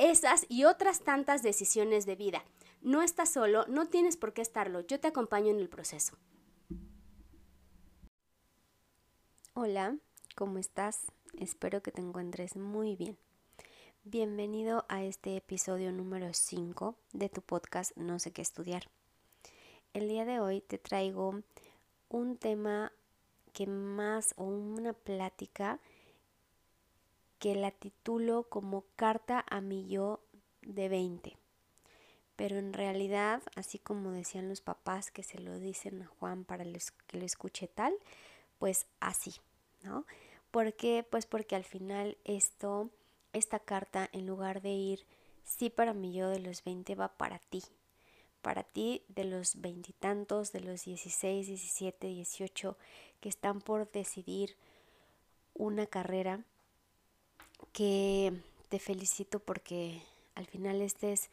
esas y otras tantas decisiones de vida. No estás solo, no tienes por qué estarlo, yo te acompaño en el proceso. Hola, ¿cómo estás? Espero que te encuentres muy bien. Bienvenido a este episodio número 5 de tu podcast No sé qué estudiar. El día de hoy te traigo un tema que más o una plática que la titulo como Carta a mi yo de 20. Pero en realidad, así como decían los papás que se lo dicen a Juan para que lo escuche tal, pues así, ¿no? ¿Por qué? Pues porque al final esto, esta carta, en lugar de ir sí para mi yo de los 20, va para ti. Para ti de los veintitantos, de los 16, 17, 18, que están por decidir una carrera que te felicito porque al final este es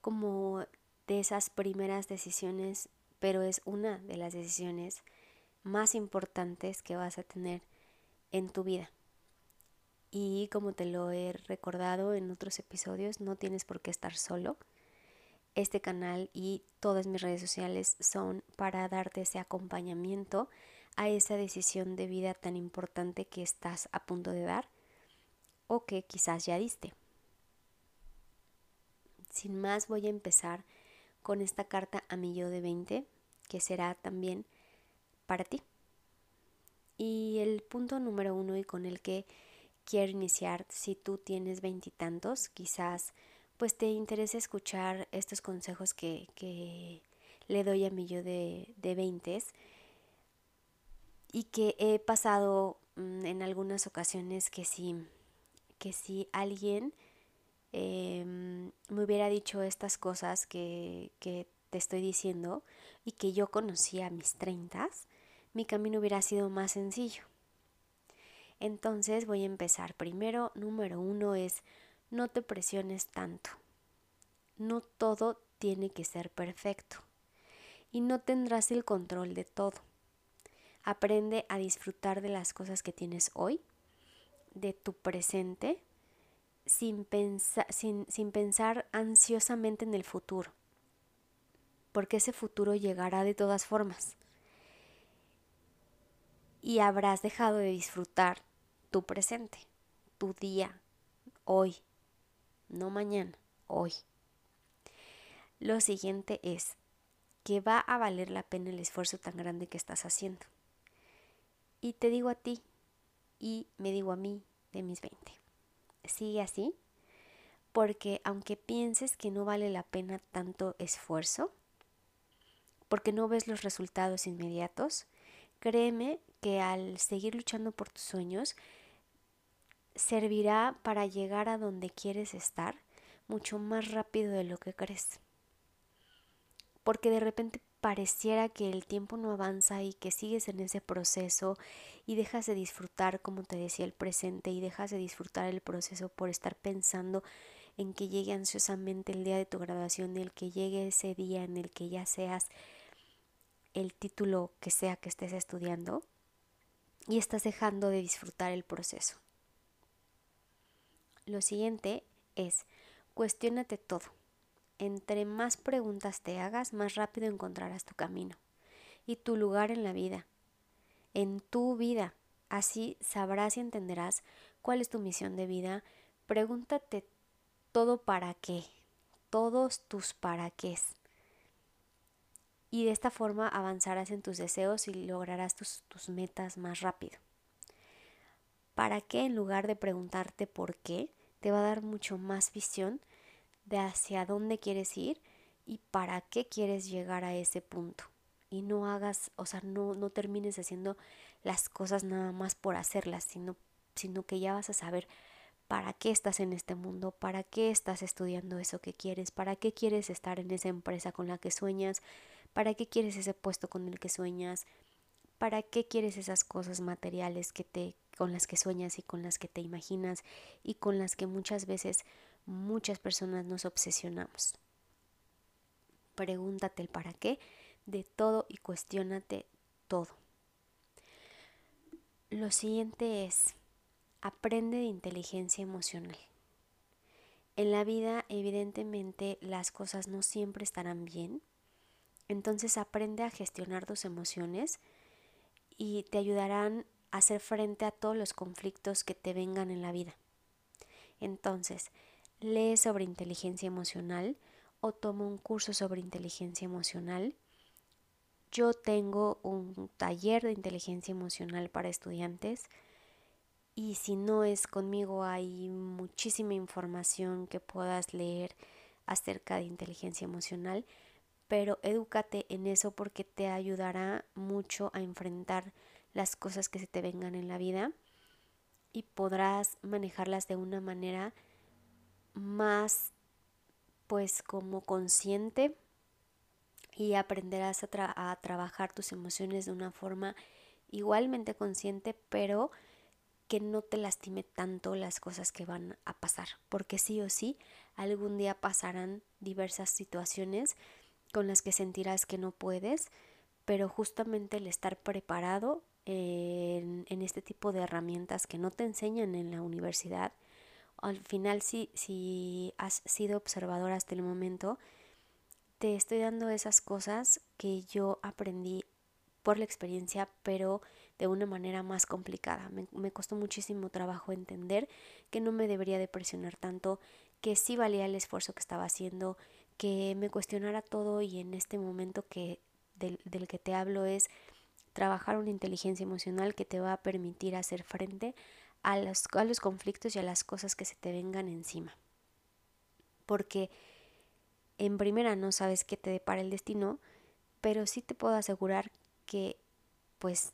como de esas primeras decisiones, pero es una de las decisiones más importantes que vas a tener en tu vida. Y como te lo he recordado en otros episodios, no tienes por qué estar solo. Este canal y todas mis redes sociales son para darte ese acompañamiento a esa decisión de vida tan importante que estás a punto de dar o que quizás ya diste. Sin más voy a empezar con esta carta a mi yo de 20 que será también para ti. Y el punto número uno y con el que quiero iniciar, si tú tienes veintitantos, quizás pues te interese escuchar estos consejos que, que le doy a mi yo de, de 20 y que he pasado mm, en algunas ocasiones que sí que si alguien em, me hubiera dicho estas cosas que, que, te estoy diciendo y que yo conocía mis treintas, mi camino hubiera sido más sencillo. Entonces voy a empezar. Primero, número uno es no te presiones tanto. No todo tiene que ser perfecto. Y no tendrás el control de todo. Aprende a disfrutar de las cosas que tienes hoy de tu presente sin, sin, sin pensar ansiosamente en el futuro, porque ese futuro llegará de todas formas. Y habrás dejado de disfrutar tu presente, tu día, hoy, no mañana, hoy. Lo siguiente es que va a valer la pena el esfuerzo tan grande que estás haciendo. Y te digo a ti, y me digo a mí de mis 20. Sigue así, porque aunque pienses que no vale la pena tanto esfuerzo, porque no ves los resultados inmediatos, créeme que al seguir luchando por tus sueños, servirá para llegar a donde quieres estar mucho más rápido de lo que crees. Porque de repente pareciera que el tiempo no avanza y que sigues en ese proceso y dejas de disfrutar, como te decía, el presente y dejas de disfrutar el proceso por estar pensando en que llegue ansiosamente el día de tu graduación, el que llegue ese día en el que ya seas el título que sea que estés estudiando y estás dejando de disfrutar el proceso. Lo siguiente es, cuestionate todo entre más preguntas te hagas, más rápido encontrarás tu camino y tu lugar en la vida, en tu vida. Así sabrás y entenderás cuál es tu misión de vida. Pregúntate todo para qué, todos tus para qué. Y de esta forma avanzarás en tus deseos y lograrás tus, tus metas más rápido. ¿Para qué? En lugar de preguntarte por qué, te va a dar mucho más visión de hacia dónde quieres ir y para qué quieres llegar a ese punto. Y no hagas, o sea, no, no termines haciendo las cosas nada más por hacerlas, sino, sino que ya vas a saber para qué estás en este mundo, para qué estás estudiando eso que quieres, para qué quieres estar en esa empresa con la que sueñas, para qué quieres ese puesto con el que sueñas, para qué quieres esas cosas materiales que te con las que sueñas y con las que te imaginas y con las que muchas veces muchas personas nos obsesionamos. Pregúntate el para qué de todo y cuestiónate todo. Lo siguiente es Aprende de inteligencia emocional. En la vida evidentemente las cosas no siempre estarán bien, entonces aprende a gestionar tus emociones y te ayudarán a hacer frente a todos los conflictos que te vengan en la vida. Entonces, lee sobre inteligencia emocional o toma un curso sobre inteligencia emocional. Yo tengo un taller de inteligencia emocional para estudiantes y si no es conmigo hay muchísima información que puedas leer acerca de inteligencia emocional, pero edúcate en eso porque te ayudará mucho a enfrentar las cosas que se te vengan en la vida y podrás manejarlas de una manera más pues como consciente y aprenderás a, a trabajar tus emociones de una forma igualmente consciente pero que no te lastime tanto las cosas que van a pasar, porque sí o sí algún día pasarán diversas situaciones con las que sentirás que no puedes, pero justamente el estar preparado en, en este tipo de herramientas que no te enseñan en la universidad, al final si, si has sido observador hasta el momento, te estoy dando esas cosas que yo aprendí por la experiencia, pero de una manera más complicada. Me, costó muchísimo trabajo entender que no me debería de presionar tanto, que sí valía el esfuerzo que estaba haciendo, que me cuestionara todo y en este momento que del, del que te hablo es trabajar una inteligencia emocional que te va a permitir hacer frente a los, a los conflictos y a las cosas que se te vengan encima. Porque en primera no sabes qué te depara el destino, pero sí te puedo asegurar que pues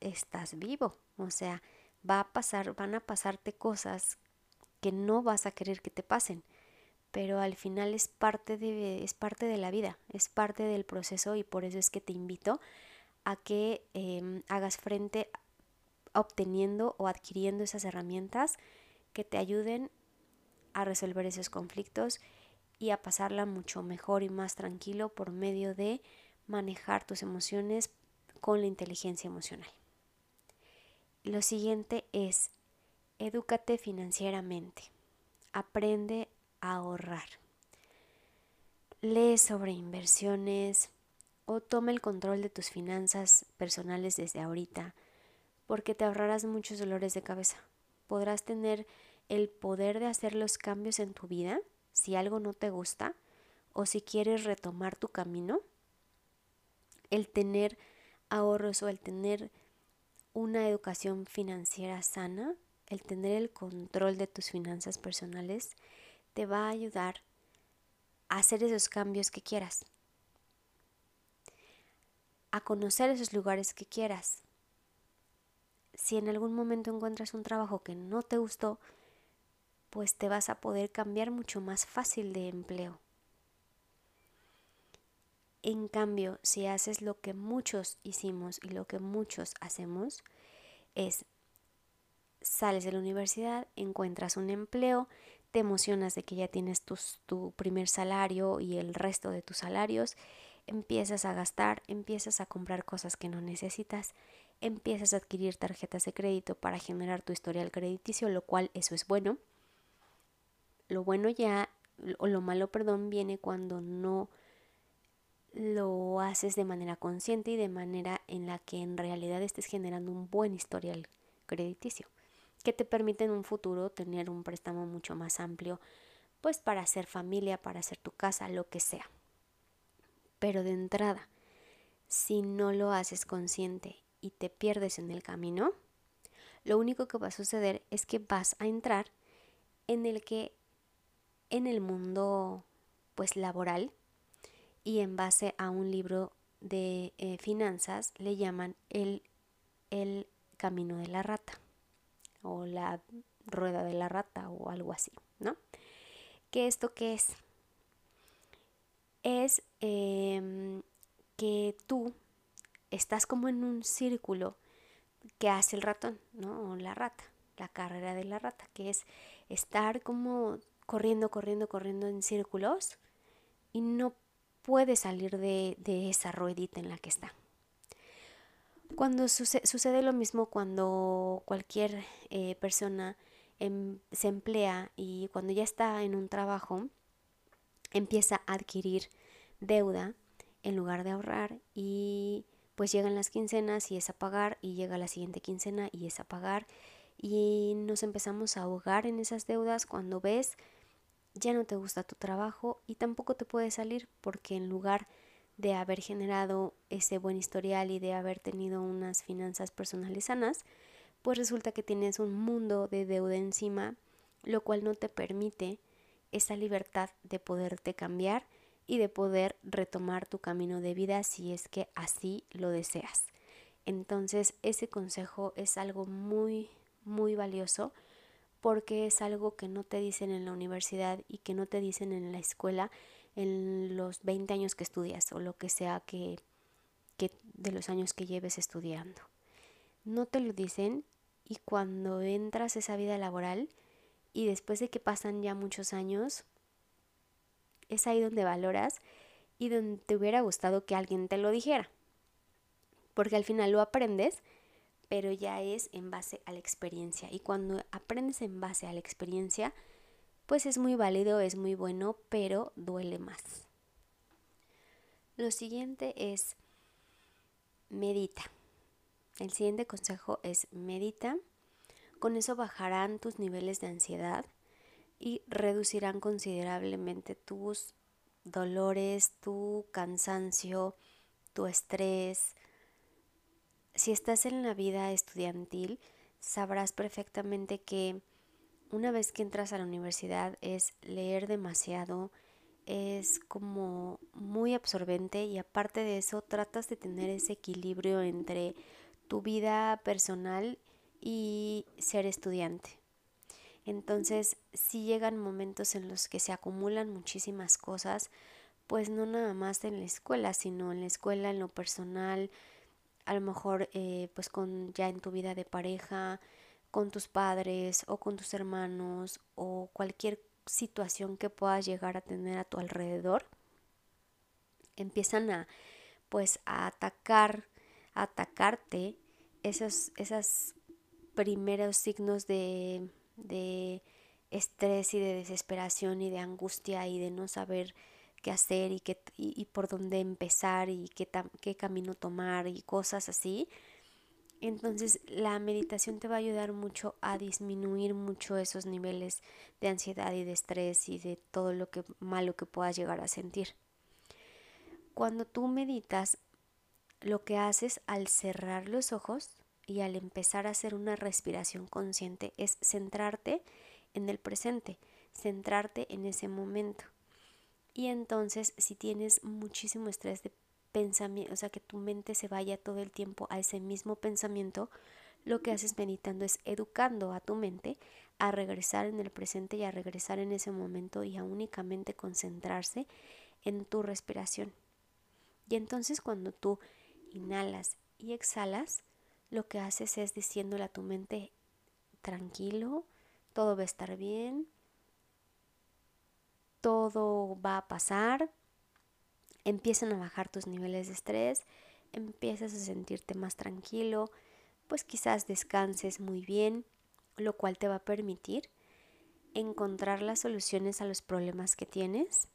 estás vivo. O sea, va a pasar, van a pasarte cosas que no vas a querer que te pasen, pero al final es parte de, es parte de la vida, es parte del proceso y por eso es que te invito a que em, hagas frente obteniendo o adquiriendo esas herramientas que te ayuden a resolver esos conflictos y a pasarla mucho mejor y más tranquilo por medio de manejar tus emociones con la inteligencia emocional. Lo siguiente es, edúcate financieramente. Aprende a ahorrar. Lee sobre inversiones o toma el control de tus finanzas personales desde ahorita, porque te ahorrarás muchos dolores de cabeza. Podrás tener el poder de hacer los cambios en tu vida si algo no te gusta o si quieres retomar tu camino. El tener ahorros o el tener una educación financiera sana, el tener el control de tus finanzas personales, te va a ayudar a hacer esos cambios que quieras, a conocer esos lugares que quieras. Si en algún momento encuentras un trabajo que no te gustó, pues te vas a poder cambiar mucho más fácil de empleo. En cambio, si haces lo que muchos hicimos y lo que muchos hacemos, es sales de la universidad, encuentras un empleo, te emocionas de que ya tienes tu primer salario y el resto de tus salarios, empiezas a gastar, empiezas a comprar cosas que no necesitas, empiezas a adquirir tarjetas de crédito para generar tu historial crediticio, lo cual eso es bueno. Lo bueno ya, o lo malo, perdón, viene cuando no lo haces de manera consciente y de manera en la que en realidad estés generando un buen historial crediticio que te permite en un futuro tener un préstamo mucho más amplio pues para hacer familia, para hacer tu casa, lo que sea. Pero de entrada, si no lo haces consciente y te pierdes en el camino, lo único que va a suceder es que vas a entrar en el que en el mundo pues laboral y en base a un libro de eh, finanzas le llaman el, el camino de la rata o la, rueda de la rata o algo así, ¿no? ¿Qué esto qué es? Es em, que tú estás como en un círculo que hace el ratón, ¿no? O la rata, la carrera de la rata, que es estar como corriendo, corriendo, corriendo en círculos y no puede salir de, esa ruedita en la que está. Cuando sucede lo mismo cuando cualquier eh, persona em, se emplea y cuando ya está en un trabajo, empieza a adquirir deuda en lugar de ahorrar y pues llegan las quincenas y es a pagar y llega la siguiente quincena y es a pagar y nos empezamos a ahogar en esas deudas cuando ves ya no te gusta tu trabajo y tampoco te puedes salir porque en lugar de haber generado ese buen historial y de haber tenido unas finanzas personales sanas, pues resulta que tienes un mundo de deuda encima, lo cual no te permite esa libertad de poderte cambiar y de poder retomar tu camino de vida si es que así lo deseas. Entonces ese consejo es algo muy, muy valioso porque es algo que no te dicen en la universidad y que no te dicen en la escuela en los 20 años que estudias o lo que sea que, que de los años que lleves estudiando. No te lo dicen y cuando entras a esa vida laboral y después de que pasan ya muchos años, es ahí donde valoras y donde te hubiera gustado que alguien te lo dijera. Porque al final lo aprendes, pero ya es en base a la experiencia. Y cuando aprendes en base a la experiencia, pues es muy válido, es muy bueno, pero duele más. Lo siguiente es medita. El siguiente consejo es medita. Con eso bajarán tus niveles de ansiedad y reducirán considerablemente tus dolores, tu cansancio, tu estrés. Si estás en la vida estudiantil, sabrás perfectamente que una vez que entras a la universidad es leer demasiado, es como muy absorbente y aparte de eso tratas de tener ese equilibrio entre tu vida personal y ser estudiante. Entonces, si llegan momentos en los que se acumulan muchísimas cosas, pues no nada más en la escuela, sino en la escuela, en lo personal, a lo mejor eh, pues con ya en tu vida de pareja, con tus padres o con tus hermanos o cualquier situación que puedas llegar a tener a tu alrededor, empiezan a pues a atacar, a atacarte esos, esos primeros signos de de estrés y de desesperación y de angustia y de no saber qué hacer y, qué, y, por dónde empezar y qué, qué camino tomar y cosas así. Entonces la meditación te va a ayudar mucho a disminuir mucho esos niveles de ansiedad y de estrés y de todo lo que malo que puedas llegar a sentir. Cuando tú meditas, lo que haces al cerrar los ojos y al empezar a hacer una respiración consciente es centrarte en el presente, centrarte en ese momento. Y entonces si tienes muchísimo estrés de pensamiento, o sea, que tu mente se vaya todo el tiempo a ese mismo pensamiento, lo que haces meditando es educando a tu mente a regresar en el presente y a regresar en ese momento y a únicamente concentrarse en tu respiración. Y entonces cuando tú inhalas y exhalas, lo que haces es diciéndole a tu mente, tranquilo, todo va a estar bien, todo va a pasar, empiezan a bajar tus niveles de estrés, empiezas a sentirte más tranquilo, pues quizás descanses muy bien, lo cual te va a permitir encontrar las soluciones a los problemas que tienes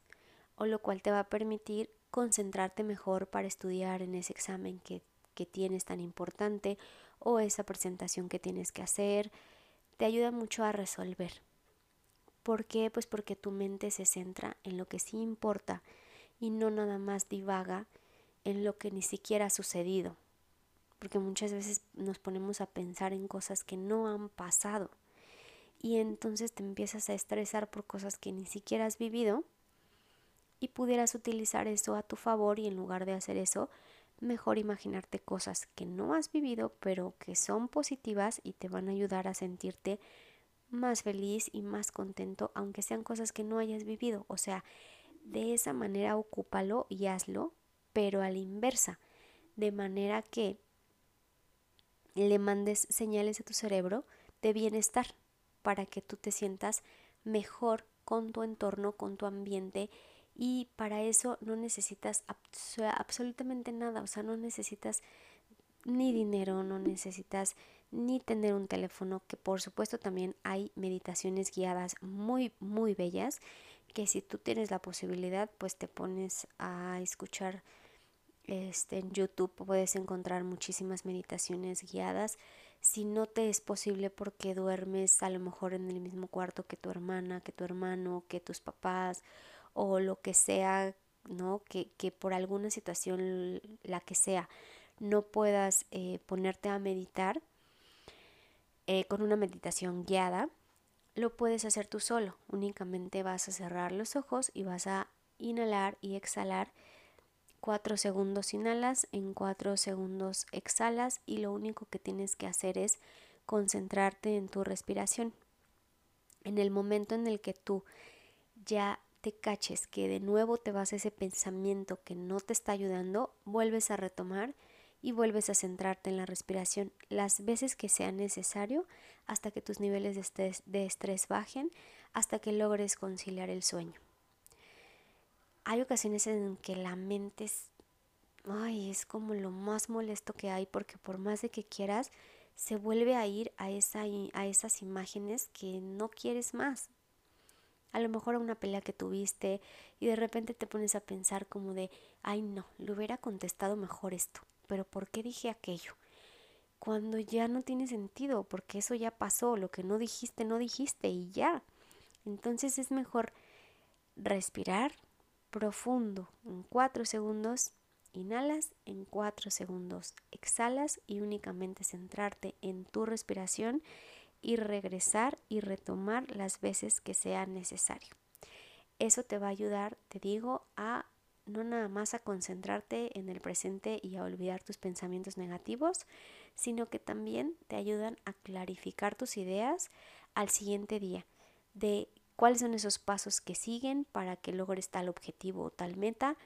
o lo cual te va a permitir concentrarte mejor para estudiar en ese examen que que tienes tan importante o esa presentación que tienes que hacer, te ayuda mucho a resolver. ¿Por qué? Pues porque tu mente se centra en lo que sí importa y no nada más divaga en lo que ni siquiera ha sucedido. Porque muchas veces nos ponemos a pensar en cosas que no han pasado y entonces te empiezas a estresar por cosas que ni siquiera has vivido y pudieras utilizar eso a tu favor y en lugar de hacer eso, mejor imaginarte cosas que no has vivido, pero que son positivas y te van a ayudar a sentirte más feliz y más contento, aunque sean cosas que no hayas vivido. O sea, de esa manera ocúpalo y hazlo, pero a la inversa, de manera que le mandes señales a tu cerebro de bienestar para que tú te sientas mejor con tu entorno, con tu ambiente y para eso no necesitas absolutamente nada, o sea, no necesitas ni dinero, no necesitas ni tener un teléfono, que por supuesto también hay meditaciones guiadas muy, muy bellas, que si tú tienes la posibilidad, pues te pones a escuchar este, en YouTube, puedes encontrar muchísimas meditaciones guiadas. Si no te es posible porque duermes a lo mejor en el mismo cuarto que tu hermana, que tu hermano, que tus papás o lo que sea, ¿no? Que, que por alguna situación, la que sea, no puedas eh, ponerte a meditar eh, con una meditación guiada, lo puedes hacer tú solo. Únicamente vas a cerrar los ojos y vas a inhalar y exhalar. Cuatro segundos inhalas, en cuatro segundos exhalas y lo único que tienes que hacer es concentrarte en tu respiración. En el momento en el que tú ya te caches que de nuevo te vas a ese pensamiento que no te está ayudando, vuelves a retomar y vuelves a centrarte en la respiración las veces que sea necesario hasta que tus niveles de estrés, bajen, hasta que logres conciliar el sueño. Hay ocasiones en que la mente es, ay, es como lo más molesto que hay porque por más de que quieras, se vuelve a ir a, esa, a esas imágenes que no quieres más. A lo mejor a una pelea que tuviste y de repente te pones a pensar como de, ay no, le hubiera contestado mejor esto pero ¿por qué dije aquello? Cuando ya no tiene sentido, porque eso ya pasó, lo que no dijiste, no dijiste y ya. Entonces es mejor respirar profundo en cuatro segundos, inhalas en cuatro segundos, exhalas y únicamente centrarte en tu respiración y regresar y retomar las veces que sea necesario. Eso te va a ayudar, te digo, a no nada más a concentrarte en el presente y a olvidar tus pensamientos negativos, sino que también te ayudan a clarificar tus ideas al siguiente día de cuáles son esos pasos que siguen para que logres tal objetivo o tal meta,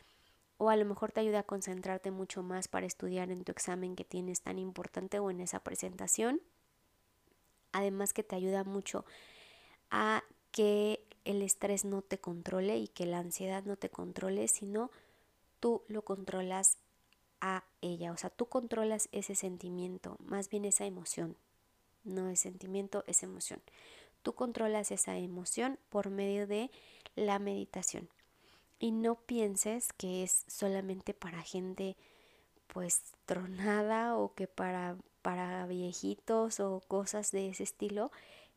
o a lo mejor te ayuda a concentrarte mucho más para estudiar en tu examen que tienes tan importante o en esa presentación. Además que te ayuda mucho a que el estrés no te controle y que la ansiedad no te controle, sino tú lo controlas a ella. O sea, tú controlas ese sentimiento, más bien esa emoción. No es sentimiento, es emoción. Tú controlas esa emoción por medio de la meditación. Y no pienses que es solamente para gente pues tronada o que para, para viejitos o cosas de ese estilo.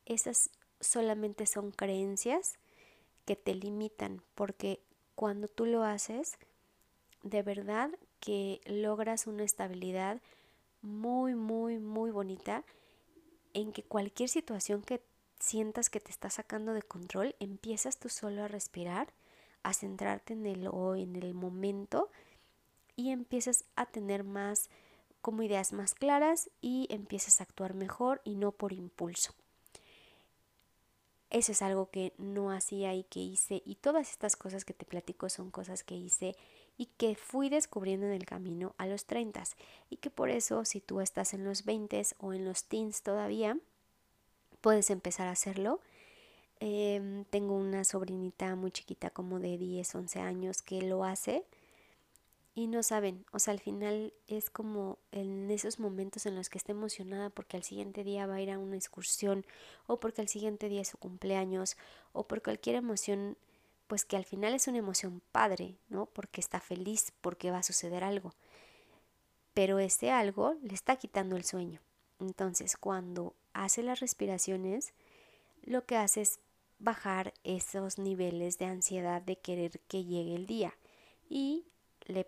Esas solamente son creencias que te limitan, porque cuando tú lo haces, de verdad que logras una estabilidad muy, muy, muy bonita en que cualquier situación que sientas que te está sacando de control, empiezas tú solo a respirar, a centrarte en el o en el momento y empiezas a tener más como ideas más claras y empiezas a actuar mejor y no por impulso. Eso es algo que no hacía y que hice. Y todas estas cosas que te platico son cosas que hice y que fui descubriendo en el camino a los 30. Y que por eso, si tú estás en los 20 o en los teens todavía, puedes empezar a hacerlo. Em, tengo una sobrinita muy chiquita, como de 10, 11 años, que lo hace y no saben, o sea, al final es como en esos momentos en los que está emocionada porque al siguiente día va a ir a una excursión o porque al siguiente día es su cumpleaños o por cualquier emoción, pues que al final es una emoción padre, ¿no? Porque está feliz, porque va a suceder algo. Pero ese algo le está quitando el sueño. Entonces, cuando hace las respiraciones, lo que hace es bajar esos niveles de ansiedad de querer que llegue el día y le,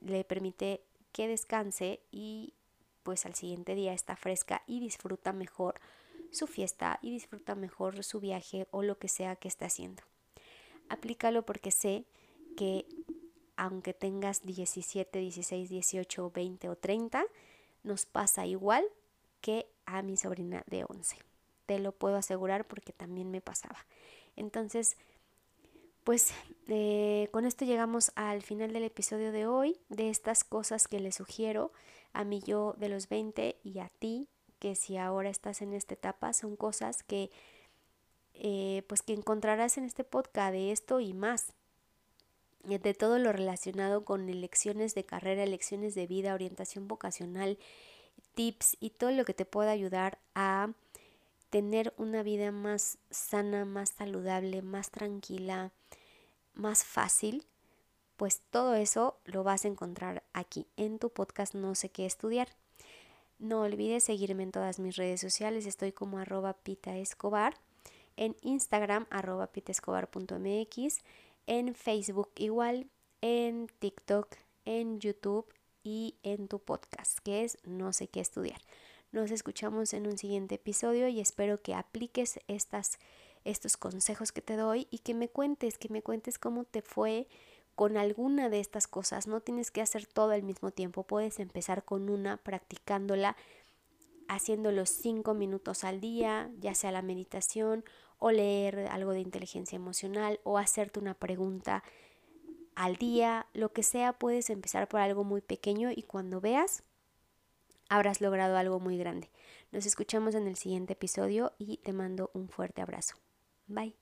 le permite que descanse y pues al siguiente día está fresca y disfruta mejor su fiesta y disfruta mejor su viaje o lo que sea que esté haciendo. Aplícalo porque sé que aunque tengas 17, 16, 18, 20 o 30, nos pasa igual que a mi sobrina de 11. te lo puedo asegurar porque también me pasaba. Entonces, pues eh, con esto llegamos al final del episodio de hoy, de estas cosas que le sugiero a mi yo de los 20 y a ti, que si ahora estás en esta etapa, son cosas que eh, pues que encontrarás en este podcast de esto y más. De todo lo relacionado con elecciones de carrera, elecciones de vida, orientación vocacional, tips y todo lo que te pueda ayudar a tener una vida más sana, más saludable, más tranquila, más fácil, pues todo eso lo vas a encontrar aquí en tu podcast No sé qué estudiar. No olvides seguirme en todas mis redes sociales, estoy como arroba pita escobar, en Instagram arroba pitaescobar.mx, en Facebook igual, en TikTok, en YouTube y en tu podcast, que es No sé qué estudiar. Nos escuchamos en un siguiente episodio y espero que apliques estas, estos consejos que te doy y que me cuentes, que me cuentes cómo te fue con alguna de estas cosas. No tienes que hacer todo al mismo tiempo, puedes empezar con una practicándola haciéndolo cinco minutos al día, ya sea la meditación o leer algo de inteligencia emocional o hacerte una pregunta al día, lo que sea, puedes empezar por algo muy pequeño y cuando veas habrás logrado algo muy grande. Nos escuchamos en el siguiente episodio y te mando un fuerte abrazo. Bye.